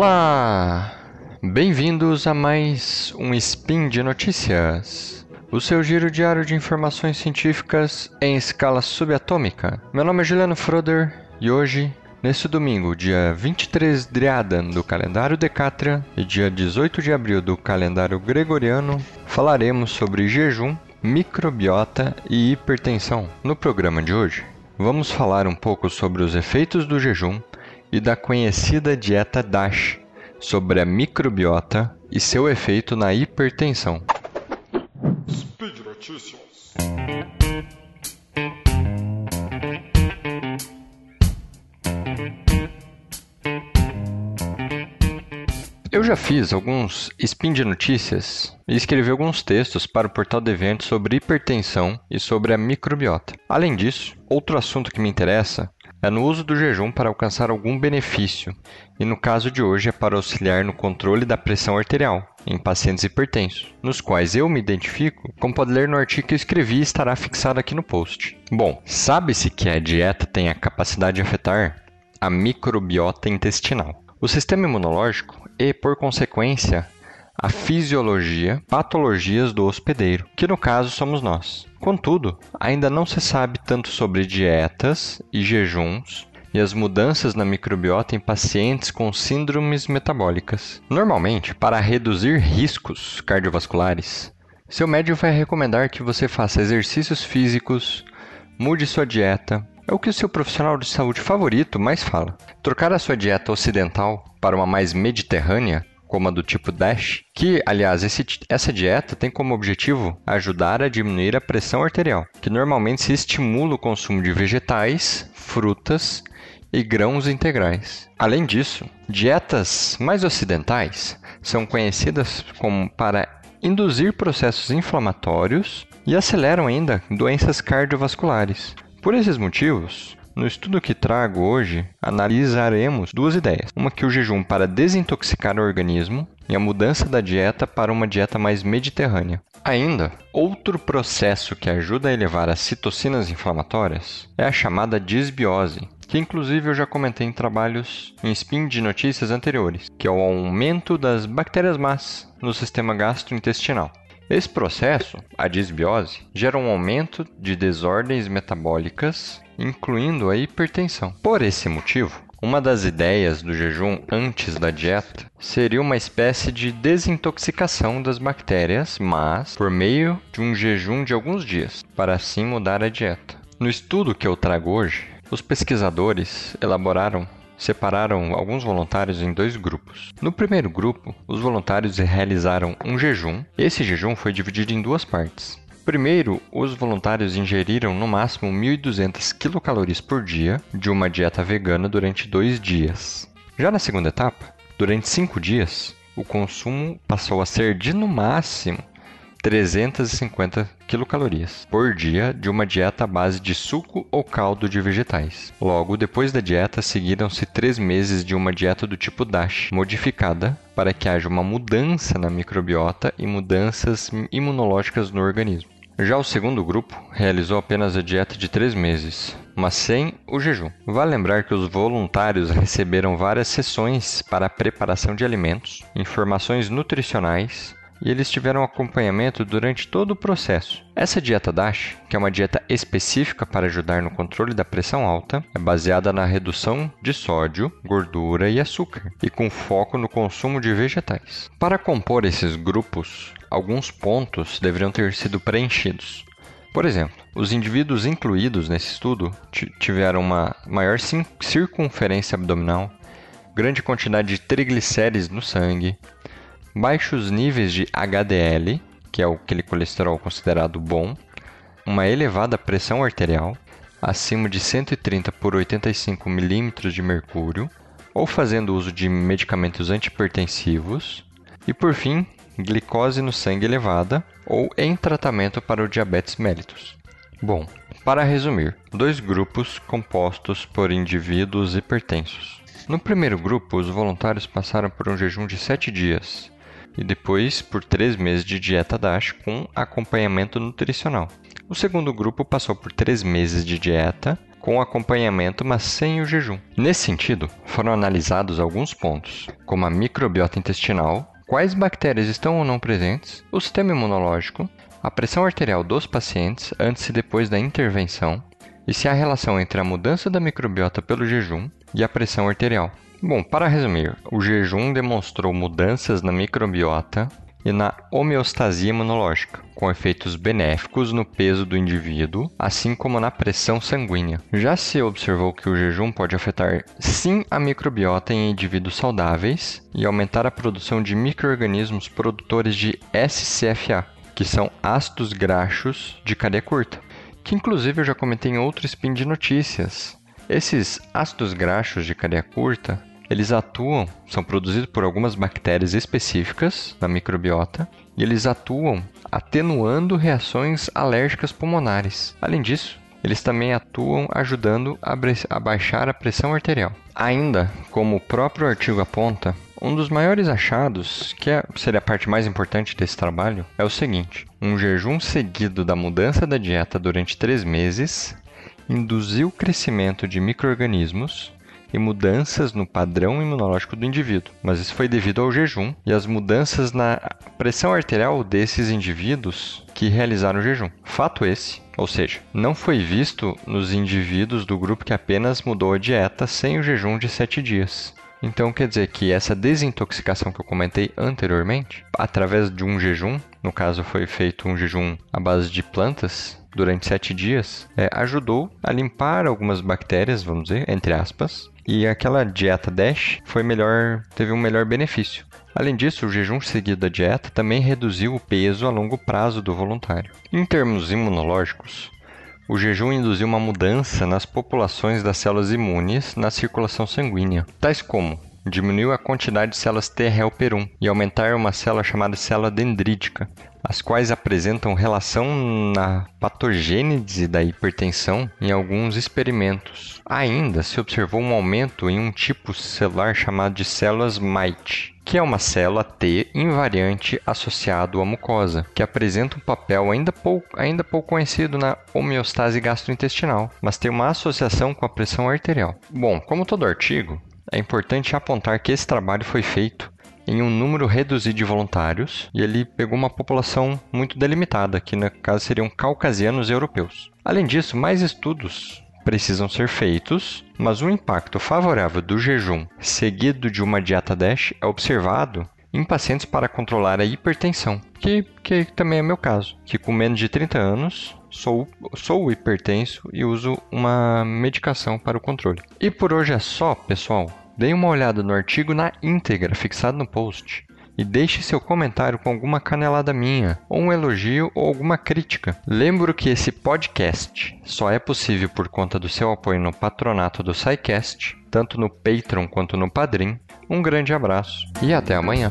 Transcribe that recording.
Olá! Bem-vindos a mais um Spin de Notícias, o seu giro diário de informações científicas em escala subatômica. Meu nome é Juliano Froder e hoje, neste domingo, dia 23 Driadan do calendário Decátria e dia 18 de abril do calendário Gregoriano, falaremos sobre jejum, microbiota e hipertensão. No programa de hoje, vamos falar um pouco sobre os efeitos do jejum e da conhecida dieta DASH sobre a microbiota e seu efeito na hipertensão. Speed Notícias. Eu já fiz alguns spin de notícias e escrevi alguns textos para o portal de eventos sobre hipertensão e sobre a microbiota. Além disso, outro assunto que me interessa é no uso do jejum para alcançar algum benefício, e no caso de hoje é para auxiliar no controle da pressão arterial em pacientes hipertensos, nos quais eu me identifico, como pode ler no artigo que eu escrevi e estará fixado aqui no post. Bom, sabe-se que a dieta tem a capacidade de afetar a microbiota intestinal, o sistema imunológico e, por consequência, a fisiologia, patologias do hospedeiro, que no caso somos nós. Contudo, ainda não se sabe tanto sobre dietas e jejuns e as mudanças na microbiota em pacientes com síndromes metabólicas. Normalmente, para reduzir riscos cardiovasculares, seu médico vai recomendar que você faça exercícios físicos, mude sua dieta. É o que o seu profissional de saúde favorito mais fala. Trocar a sua dieta ocidental para uma mais mediterrânea como a do tipo DASH, que, aliás, esse, essa dieta tem como objetivo ajudar a diminuir a pressão arterial, que normalmente se estimula o consumo de vegetais, frutas e grãos integrais. Além disso, dietas mais ocidentais são conhecidas como para induzir processos inflamatórios e aceleram ainda doenças cardiovasculares. Por esses motivos, no estudo que trago hoje, analisaremos duas ideias. Uma que o jejum para desintoxicar o organismo e a mudança da dieta para uma dieta mais mediterrânea. Ainda, outro processo que ajuda a elevar as citocinas inflamatórias é a chamada disbiose, que inclusive eu já comentei em trabalhos em spin de notícias anteriores, que é o aumento das bactérias más no sistema gastrointestinal. Esse processo, a disbiose, gera um aumento de desordens metabólicas incluindo a hipertensão. Por esse motivo, uma das ideias do jejum antes da dieta seria uma espécie de desintoxicação das bactérias, mas por meio de um jejum de alguns dias, para assim mudar a dieta. No estudo que eu trago hoje, os pesquisadores elaboraram separaram alguns voluntários em dois grupos. No primeiro grupo, os voluntários realizaram um jejum. Esse jejum foi dividido em duas partes. Primeiro, os voluntários ingeriram no máximo 1.200 quilocalorias por dia de uma dieta vegana durante dois dias. Já na segunda etapa, durante cinco dias, o consumo passou a ser de no máximo 350 quilocalorias por dia de uma dieta à base de suco ou caldo de vegetais. Logo, depois da dieta, seguiram-se três meses de uma dieta do tipo DASH, modificada para que haja uma mudança na microbiota e mudanças imunológicas no organismo. Já o segundo grupo realizou apenas a dieta de três meses, mas sem o jejum. Vale lembrar que os voluntários receberam várias sessões para a preparação de alimentos, informações nutricionais e eles tiveram acompanhamento durante todo o processo. Essa dieta DASH, que é uma dieta específica para ajudar no controle da pressão alta, é baseada na redução de sódio, gordura e açúcar, e com foco no consumo de vegetais. Para compor esses grupos, alguns pontos deveriam ter sido preenchidos. Por exemplo, os indivíduos incluídos nesse estudo tiveram uma maior circunferência abdominal, grande quantidade de triglicérides no sangue, baixos níveis de HDL, que é aquele colesterol considerado bom, uma elevada pressão arterial, acima de 130 por 85 milímetros de mercúrio, ou fazendo uso de medicamentos antipertensivos, e por fim, glicose no sangue elevada ou em tratamento para o diabetes mellitus. Bom, para resumir, dois grupos compostos por indivíduos hipertensos. No primeiro grupo, os voluntários passaram por um jejum de 7 dias e depois por 3 meses de dieta DASH com acompanhamento nutricional. O segundo grupo passou por 3 meses de dieta com acompanhamento, mas sem o jejum. Nesse sentido, foram analisados alguns pontos, como a microbiota intestinal, quais bactérias estão ou não presentes, o sistema imunológico, a pressão arterial dos pacientes antes e depois da intervenção, e se há relação entre a mudança da microbiota pelo jejum e a pressão arterial. Bom, para resumir, o jejum demonstrou mudanças na microbiota e na homeostasia imunológica, com efeitos benéficos no peso do indivíduo, assim como na pressão sanguínea. Já se observou que o jejum pode afetar sim a microbiota em indivíduos saudáveis e aumentar a produção de microorganismos produtores de SCFA, que são ácidos graxos de cadeia curta, que inclusive eu já comentei em outro spin de notícias. Esses ácidos graxos de cadeia curta eles atuam, são produzidos por algumas bactérias específicas na microbiota e eles atuam atenuando reações alérgicas pulmonares. Além disso, eles também atuam ajudando a, baixar a pressão arterial. Ainda, como o próprio artigo aponta, um dos maiores achados, que é, seria a parte mais importante desse trabalho, é o seguinte: um jejum seguido da mudança da dieta durante três meses induziu o crescimento de micro-organismos e mudanças no padrão imunológico do indivíduo, mas isso foi devido ao jejum e às mudanças na pressão arterial desses indivíduos que realizaram o jejum. Fato esse, ou seja, não foi visto nos indivíduos do grupo que apenas mudou a dieta sem o jejum de 7 dias. Então quer dizer que essa desintoxicação que eu comentei anteriormente, através de um jejum, no caso foi feito um jejum à base de plantas, durante sete dias, é, ajudou a limpar algumas bactérias, vamos dizer, entre aspas, e aquela dieta DASH foi melhor, teve um melhor benefício. Além disso, o jejum seguido da dieta também reduziu o peso a longo prazo do voluntário. Em termos imunológicos, o jejum induziu uma mudança nas populações das células imunes na circulação sanguínea, tais como diminuiu a quantidade de células T helper 1 e aumentar uma célula chamada célula dendrítica, as quais apresentam relação na patogênese da hipertensão em alguns experimentos. Ainda se observou um aumento em um tipo celular chamado de células MITE, que é uma célula T invariante associado à mucosa, que apresenta um papel ainda pouco, ainda pouco conhecido na homeostase gastrointestinal, mas tem uma associação com a pressão arterial. Bom, como todo artigo, é importante apontar que esse trabalho foi feito em um número reduzido de voluntários e ele pegou uma população muito delimitada, que no caso seriam caucasianos e europeus. Além disso, mais estudos precisam ser feitos, mas o impacto favorável do jejum seguido de uma dieta DASH é observado em pacientes para controlar a hipertensão, que, que também é meu caso, que com menos de 30 anos sou, sou hipertenso e uso uma medicação para o controle. E por hoje é só, pessoal. Dê uma olhada no artigo na íntegra fixado no post e deixe seu comentário com alguma canelada minha, ou um elogio ou alguma crítica. Lembro que esse podcast só é possível por conta do seu apoio no patronato do SciCast, tanto no Patreon quanto no Padrim. Um grande abraço e até amanhã.